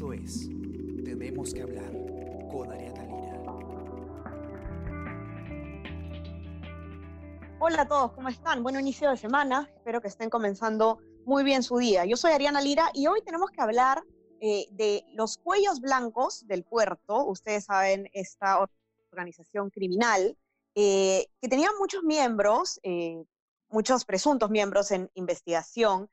Esto es Tenemos que hablar con Ariana Lira. Hola a todos, ¿cómo están? Buen inicio de semana. Espero que estén comenzando muy bien su día. Yo soy Ariana Lira y hoy tenemos que hablar eh, de los cuellos blancos del puerto. Ustedes saben, esta organización criminal eh, que tenía muchos miembros, eh, muchos presuntos miembros en investigación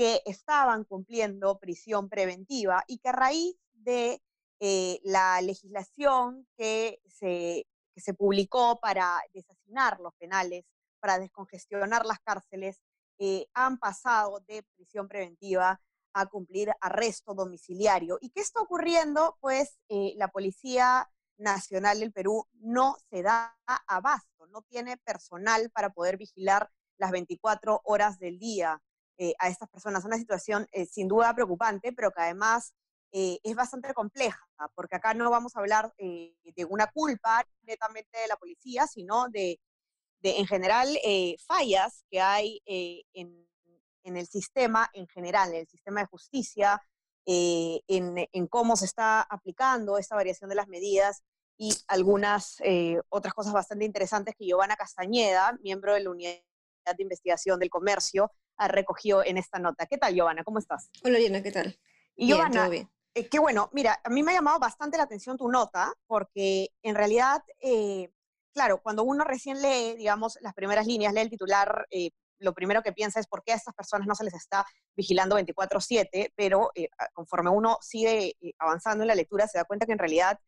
que estaban cumpliendo prisión preventiva y que a raíz de eh, la legislación que se, que se publicó para desasinar los penales, para descongestionar las cárceles, eh, han pasado de prisión preventiva a cumplir arresto domiciliario. ¿Y qué está ocurriendo? Pues eh, la Policía Nacional del Perú no se da abasto, no tiene personal para poder vigilar las 24 horas del día. Eh, a estas personas. Una situación eh, sin duda preocupante, pero que además eh, es bastante compleja, porque acá no vamos a hablar de una culpa netamente de la policía, sino de, en general, fallas que hay en, en, el sistema en general, en el sistema de justicia, en, en, cómo se está aplicando esta variación de las medidas y algunas otras cosas bastante interesantes que Giovanna Castañeda, miembro de la Unidad de Investigación del Comercio, recogió en esta nota. ¿Qué tal, Giovanna? ¿Cómo estás? Hola, Diana, ¿qué tal? Y Giovanna, eh, qué bueno, mira, a mí me ha llamado bastante la atención tu nota, porque en realidad, eh, claro, cuando uno recién lee, digamos, las primeras líneas, lee el titular, eh, lo primero que piensa es por qué a estas personas no se les está vigilando 24/7, pero conforme uno sigue avanzando en la lectura, se da cuenta que en realidad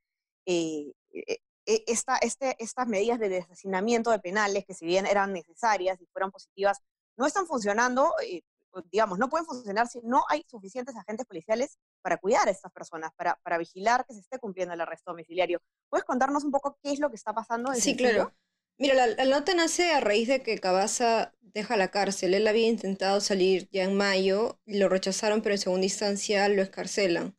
esta, este, estas medidas de desacinamiento de penales, que si bien eran necesarias y fueron positivas no están funcionando, eh, digamos, no pueden funcionar si no hay suficientes agentes policiales para cuidar a estas personas, para, para vigilar que se esté cumpliendo el arresto domiciliario. ¿Puedes contarnos un poco qué es lo que está pasando? En sí, claro. Mira, la, nota nace a raíz de que Cabaza deja la cárcel. Él había intentado salir ya en mayo, lo rechazaron, pero en segunda instancia lo escarcelan.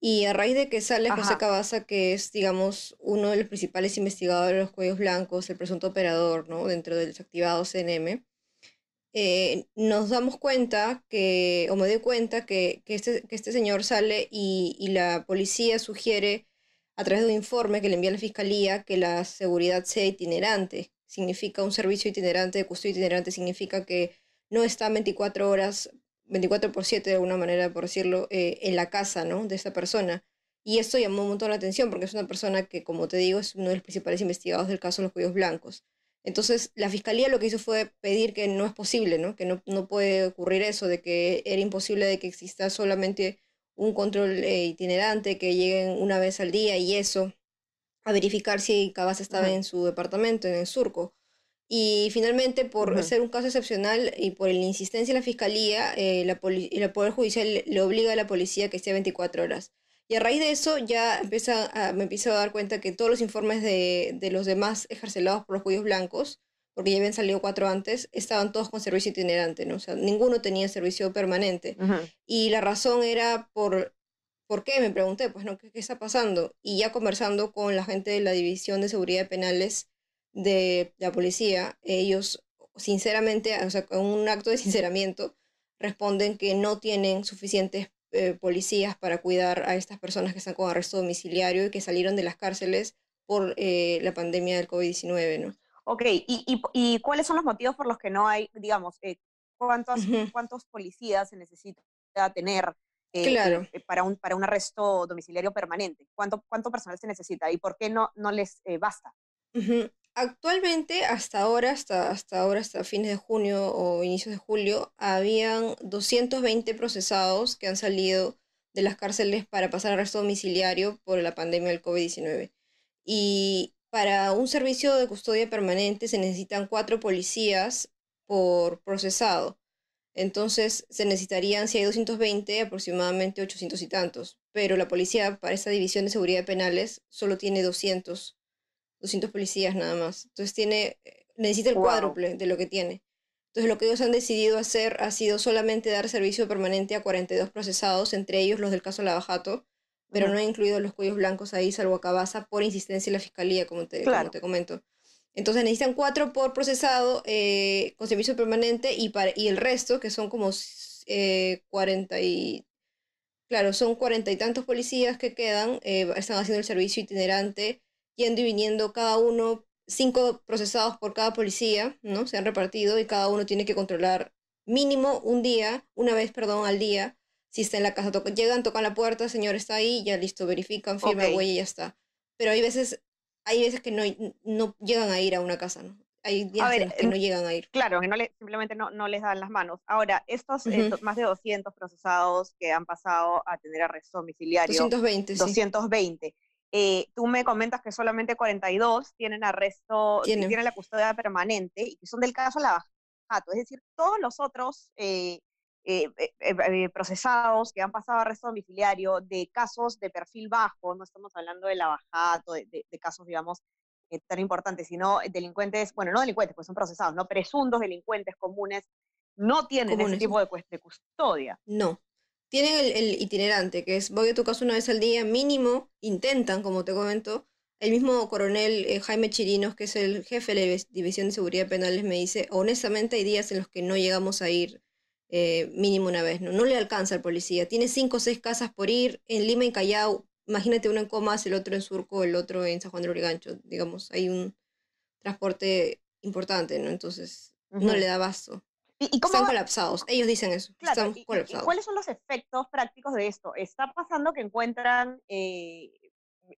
Y a raíz de que sale José Cabaza, que es, digamos, uno de los principales investigadores de los cuellos blancos, el presunto operador, ¿no? Dentro del desactivado CNM, eh, nos damos cuenta que, o me doy cuenta que, que, este, que este señor sale y, la policía sugiere a través de un informe que le envía a la fiscalía que la seguridad sea itinerante. Significa un servicio itinerante, de custodia itinerante, significa que no está 24 horas, 24 por 7 de alguna manera, por decirlo, eh, en la casa ¿no? de esta persona. Y esto llamó un montón la atención porque es una persona que, como te digo, es uno de los principales investigados del caso de los cuellos blancos. Entonces, la fiscalía lo que hizo fue pedir que no es posible, ¿no? que no, no puede ocurrir eso, de que era imposible de que exista solamente un control eh, itinerante, que lleguen una vez al día y eso, a verificar si Cabas estaba en su departamento, en el surco. Y finalmente, por ser un caso excepcional y por la insistencia de la fiscalía, eh, la el Poder Judicial le obliga a la policía que esté 24 horas. Y a raíz de eso ya empieza a, me empiezo a dar cuenta que todos los informes de, de los demás ejercelados por los judíos blancos, porque ya habían salido cuatro antes, estaban todos con servicio itinerante, ¿no? O sea, ninguno tenía servicio permanente. Y la razón era por, ¿por qué? Me pregunté, pues, ¿no? ¿Qué, ¿Qué, está pasando? Y ya conversando con la gente de la División de Seguridad Penales de la policía, ellos, sinceramente, o sea, con un acto de sinceramiento, responden que no tienen suficientes eh, policías para cuidar a estas personas que están con arresto domiciliario y que salieron de las cárceles por eh, la pandemia del COVID-19, ¿no? Ok, ¿Y, ¿Y, y, cuáles son los motivos por los que no hay, digamos, eh, cuántos, cuántos policías se necesita tener claro. para, un, para un arresto domiciliario permanente? ¿Cuánto, ¿Cuánto personal se necesita y por qué no, no les basta? Actualmente, hasta ahora, hasta, hasta ahora, hasta fines de junio o inicios de julio, habían 220 procesados que han salido de las cárceles para pasar arresto domiciliario por la pandemia del COVID-19. Y para un servicio de custodia permanente se necesitan cuatro policías por procesado. Entonces se necesitarían, si hay 220, aproximadamente 800 y tantos. Pero la policía para esta división de seguridad penales solo tiene 200 200 policías nada más. Entonces tiene, eh, necesita el cuádruple de lo que tiene. Entonces lo que ellos han decidido hacer ha sido solamente dar servicio permanente a 42 procesados, entre ellos los del caso Lavajato, pero no ha incluido los cuellos blancos ahí, salvo a Cabaza, por insistencia de la fiscalía, como te, como te comento. Entonces necesitan cuatro por procesado eh, con servicio permanente y, para, y el resto, que son como eh, 40 y Claro, son cuarenta y tantos policías que quedan, eh, están haciendo el servicio itinerante, yendo y viniendo cada uno, cinco procesados por cada policía, ¿no? Se han repartido y cada uno tiene que controlar mínimo un día, una vez, perdón, al día, si está en la casa. llegan, tocan la puerta, señor está ahí, ya listo, verifican, firma, huella y ya está. Pero hay veces, hay veces que no, no llegan a ir a una casa, ¿no? Hay días que no llegan a ir. Claro, que no le, simplemente no, no les dan las manos. Ahora, estos eh, más de 200 procesados que han pasado a tener arresto domiciliario. 220, 220. Eh, tú me comentas que solamente 42 tienen arresto, tienen, la custodia permanente y que son del caso Lavajato. Es decir, todos los otros eh, procesados que han pasado arresto domiciliario de casos de perfil bajo, no estamos hablando de Lavajato, de, de casos, digamos, eh, tan importante, sino delincuentes, bueno, no delincuentes, pues son procesados, no presuntos delincuentes comunes, no tienen ese tipo de, de, custodia. No. Tienen el, itinerante, que es voy a tu casa una vez al día, mínimo, intentan, como te comento. El mismo coronel eh, Jaime Chirinos, que es el jefe de la División de Seguridad Penales, me dice, honestamente hay días en los que no llegamos a ir eh, mínimo una vez, ¿no? No le alcanza al policía. Tiene cinco o seis casas por ir. En Lima y Callao imagínate uno en Comas, el otro en Surco, el otro en San Juan de Origancho, digamos, hay un transporte importante, ¿no? Entonces, no le da vaso. ¿Y, cómo Están colapsados, ellos dicen eso, están colapsados. ¿Cuáles son los efectos prácticos de esto? ¿Está pasando que encuentran eh,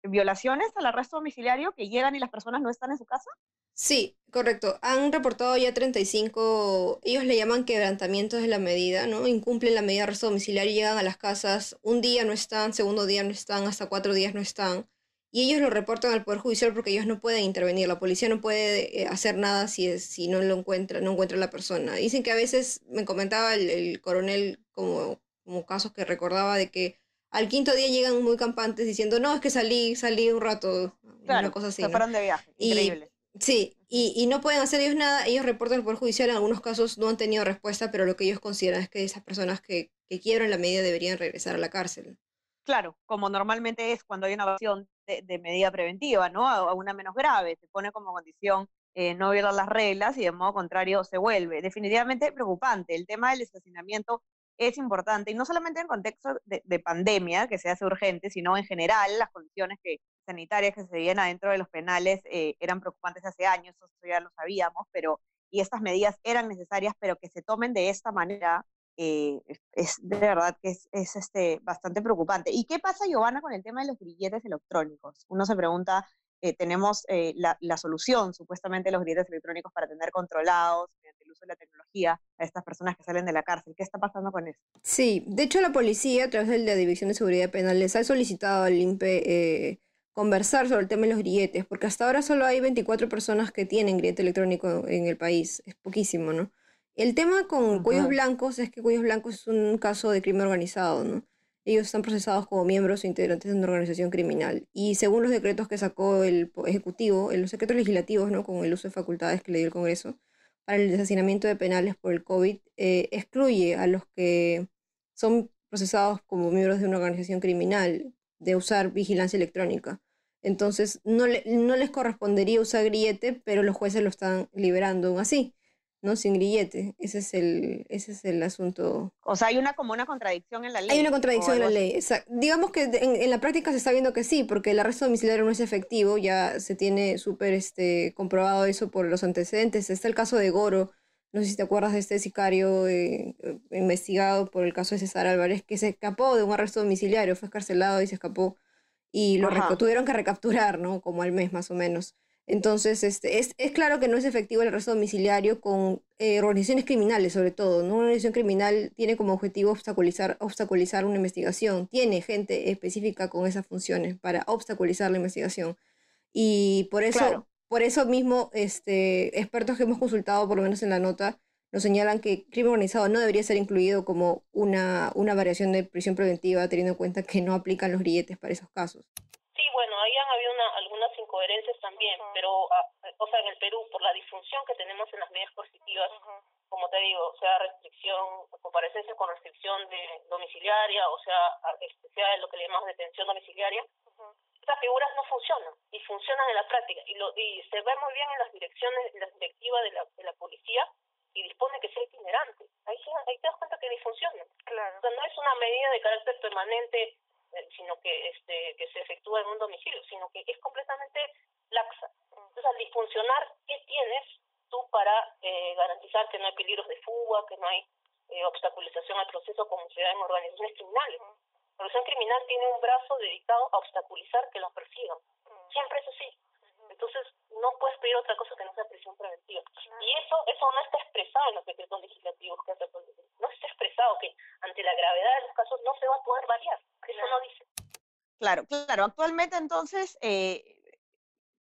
violaciones al arresto domiciliario que llegan y las personas no están en su casa? Sí, correcto. Han reportado ya 35, ellos le llaman quebrantamientos de la medida, ¿no? Incumplen la medida de arresto domiciliario, llegan a las casas, un día no están, segundo día no están, hasta cuatro días no están. Y ellos lo reportan al Poder Judicial porque ellos no pueden intervenir. La policía no puede eh, hacer nada si, es, si no lo encuentra, no encuentra la persona. Dicen que a veces, me comentaba el, coronel como, como casos que recordaba de que al quinto día llegan muy campantes diciendo, no, es que salí, salí un rato, una cosa así. Se fueron de viaje, increíble. Sí, y, y, no pueden hacer ellos nada. Ellos reportan por judicial, en algunos casos no han tenido respuesta, pero lo que ellos consideran es que esas personas que, que quiebran la medida deberían regresar a la cárcel. Claro, como normalmente es cuando hay una acción de, medida preventiva, ¿no? A, una menos grave, se pone como condición eh, no violar las reglas y de modo contrario se vuelve. Definitivamente preocupante. El tema del estacionamiento es importante, y no solamente en contexto de, de pandemia, que se hace urgente, sino en general las condiciones sanitarias que se veían adentro de los penales eh, eran preocupantes hace años, eso ya lo sabíamos, pero y estas medidas eran necesarias, pero que se tomen de esta manera eh, es de verdad que es, es, este, bastante preocupante. ¿Y qué pasa, Giovanna, con el tema de los grilletes electrónicos? Uno se pregunta, eh, tenemos la, la, solución supuestamente los grilletes electrónicos para tener controlados mediante el uso de la tecnología a estas personas que salen de la cárcel. ¿Qué está pasando con eso? Sí, de hecho la policía, a través de la División de Seguridad Penal, les ha solicitado al INPE conversar sobre el tema de los grilletes, porque hasta ahora solo hay 24 personas que tienen grillete electrónico en el país, es poquísimo, ¿no? El tema con Cuellos Blancos es que Cuellos Blancos es un caso de crimen organizado, ¿no? Ellos están procesados como miembros o integrantes de una organización criminal. Y según los decretos que sacó el Ejecutivo, los decretos legislativos, ¿no? Con el uso de facultades que le dio el Congreso, para el desacinamiento de penales por el COVID, eh, excluye a los que son procesados como miembros de una organización criminal de usar vigilancia electrónica. Entonces, no, no les correspondería usar grillete, pero los jueces lo están liberando aún así, ¿no? Sin grillete. Ese es el, ese es el asunto. O sea, hay una como una contradicción en la ley. Hay una contradicción en la ley. digamos que en, la práctica se está viendo que sí, porque el arresto domiciliario no es efectivo, ya se tiene súper este, comprobado eso por los antecedentes. Está el caso de Goro, no sé si te acuerdas de este sicario eh, investigado por el caso de César Álvarez, que se escapó de un arresto domiciliario, fue escarcelado y se escapó y lo tuvieron que recapturar, ¿no? Como al mes más o menos. Entonces, este, es, es claro que no es efectivo el arresto domiciliario con eh, organizaciones criminales, sobre todo. ¿no? Una organización criminal tiene como objetivo obstaculizar, obstaculizar una investigación. Tiene gente específica con esas funciones para obstaculizar la investigación. Y por eso, por eso mismo, este, expertos que hemos consultado, por lo menos en la nota, nos señalan que crimen organizado no debería ser incluido como una, una variación de prisión preventiva, teniendo en cuenta que no aplican los grilletes para esos casos. Sí, bueno, ahí han habido también, pero, ah, o sea, en el Perú, por la disfunción que tenemos en las medidas coercitivas, como te digo, sea restricción, comparecencia con restricción de domiciliaria, o sea, este, sea lo que le llamamos detención domiciliaria, estas figuras no funcionan y funcionan en la práctica y, lo, y se ve muy bien en las direcciones, en las directivas de la, de la policía y dispone que sea itinerante. Ahí, ahí te das cuenta que ni funciona. Claro. O sea, no es una medida de carácter permanente, sino que este que se efectúa en un domicilio, sino que es completamente laxa. Entonces, al disfuncionar, ¿qué tienes tú para eh, garantizar que no hay peligros de fuga, que no hay eh, obstaculización al proceso como se da en organizaciones criminales? La organización criminal tiene un brazo dedicado a obstaculizar que los persigan. Siempre es así. Entonces, no puedes pedir otra cosa que no sea prisión preventiva. Y eso eso no está expresado en los decretos legislativos que hace No está expresado que ante la gravedad de los casos no se va a poder variar. Eso no dice. Claro, claro. Actualmente, entonces, eh,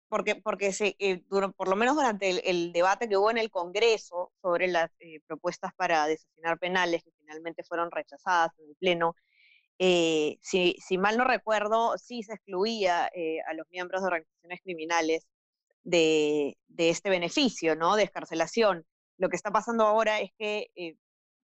porque, porque se, eh, por lo menos durante el, debate que hubo en el Congreso sobre las eh, propuestas para desasinar penales, que finalmente fueron rechazadas en el Pleno, si, mal no recuerdo, sí se excluía a los miembros de organizaciones criminales de, de, este beneficio, ¿no? De escarcelación. Lo que está pasando ahora es que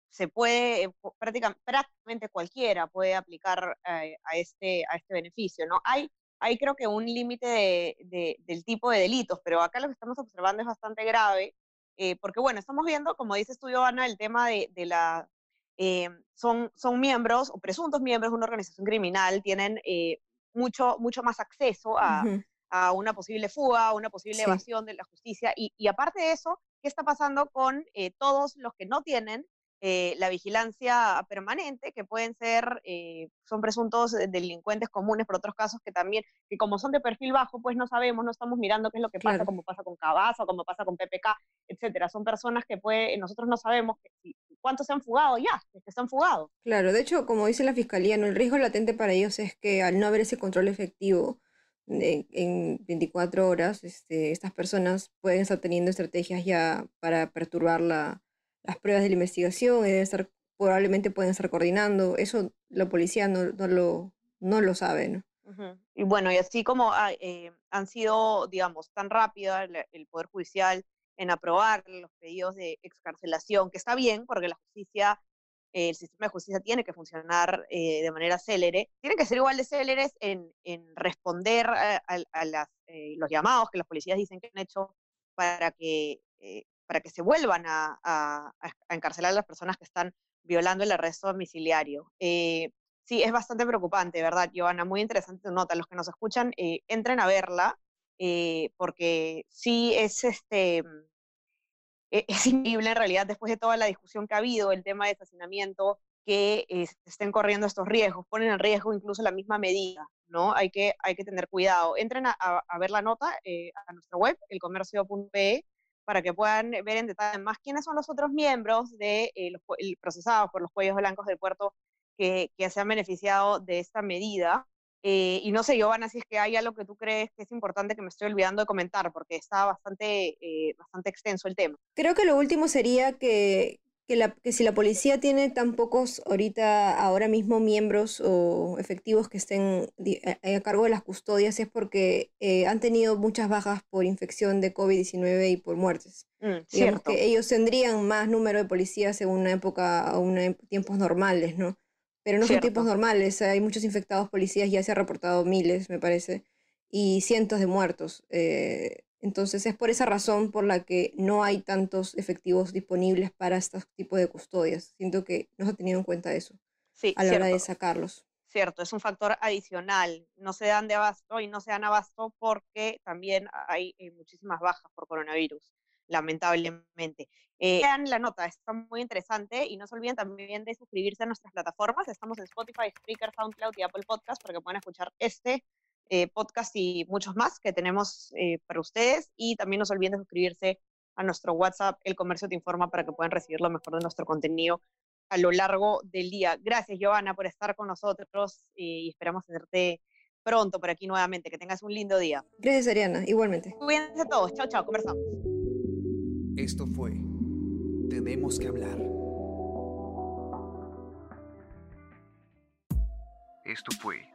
se puede, prácticamente, prácticamente, cualquiera puede aplicar a, este, a este beneficio, ¿no? Hay hay creo que un límite de, del tipo de delitos, pero acá lo que estamos observando es bastante grave, eh, porque bueno, estamos viendo, como dices tú, Giovanna, el tema de, de la... Eh, son, son miembros o presuntos miembros de una organización criminal, tienen eh, mucho, mucho más acceso a, a, una posible fuga, a una posible evasión de la justicia, y, y, aparte de eso, ¿qué está pasando con todos los que no tienen eh, la vigilancia permanente, que pueden ser, eh, son presuntos delincuentes comunes, por otros casos que también, que como son de perfil bajo, pues no sabemos, no estamos mirando qué es lo que pasa, como pasa con Cabaza, como pasa con PPK, etcétera. Son personas que puede, nosotros no sabemos cuántos se han fugado ya, que se han fugado. Claro, de hecho, como dice la Fiscalía, ¿no? el riesgo latente para ellos es que al no haber ese control efectivo, en 24 horas, este, estas personas pueden estar teniendo estrategias ya para perturbar la, las pruebas de la investigación y deben estar, probablemente pueden estar coordinando. Eso la policía no, no, lo, no lo sabe, ¿no? Y bueno, y así como eh, han sido, digamos, tan rápida el, Poder Judicial en aprobar los pedidos de excarcelación, que está bien, porque la justicia, el sistema de justicia tiene que funcionar eh, de manera célere, tiene que ser igual de céleres en, en responder a, a, las, eh, los llamados que los policías dicen que han hecho para que para que se vuelvan a, encarcelar a las personas que están violando el arresto domiciliario. Eh, sí, es bastante preocupante, ¿verdad, Giovanna? Muy interesante tu nota. Los que nos escuchan, eh, entren a verla, eh, porque sí es este e, es increíble en realidad después de toda la discusión que ha habido, el tema de asesinamiento, que estén corriendo estos riesgos, ponen en riesgo incluso la misma medida, ¿no? Hay que, hay que tener cuidado. Entren a, ver la nota a nuestra web, elcomercio.pe, para que puedan ver en detalle más quiénes son los otros miembros de eh, los procesados por los cuellos blancos del puerto que, que se han beneficiado de esta medida. Eh, y no sé, Giovanna, si es que hay algo que tú crees que es importante que me estoy olvidando de comentar, porque está bastante, eh, bastante extenso el tema. Creo que lo último sería que, que, la, que si la policía tiene tan pocos ahorita, ahora mismo miembros o efectivos que estén a, cargo de las custodias es porque eh, han tenido muchas bajas por infección de COVID-19 y por muertes. Mm, Digamos que ellos tendrían más número de policías en una época, en tiempos normales, ¿no? Pero no son tiempos normales, hay muchos infectados policías, ya se ha reportado miles, me parece, y cientos de muertos. Eh, entonces es por esa razón por la que no hay tantos efectivos disponibles para este tipo de custodias. Siento que no se ha tenido en cuenta eso a la hora de sacarlos. Cierto, es un factor adicional. No se dan de abasto y no se dan abasto porque también hay eh, muchísimas bajas por coronavirus, lamentablemente. Eh, vean la nota, está muy interesante y no se olviden también de suscribirse a nuestras plataformas. Estamos en Spotify, Spreaker, SoundCloud y Apple Podcast para que puedan escuchar este eh, podcast y muchos más que tenemos eh, para ustedes. Y también no se olviden de suscribirse a nuestro WhatsApp, El Comercio Te Informa, para que puedan recibir lo mejor de nuestro contenido a lo largo del día. Gracias, Giovanna, por estar con nosotros y esperamos tenerte pronto por aquí nuevamente. Que tengas un lindo día. Gracias, Ariana. Igualmente. Cuídense todos. Chao, chao. Conversamos. Esto fue Tenemos que hablar. Esto fue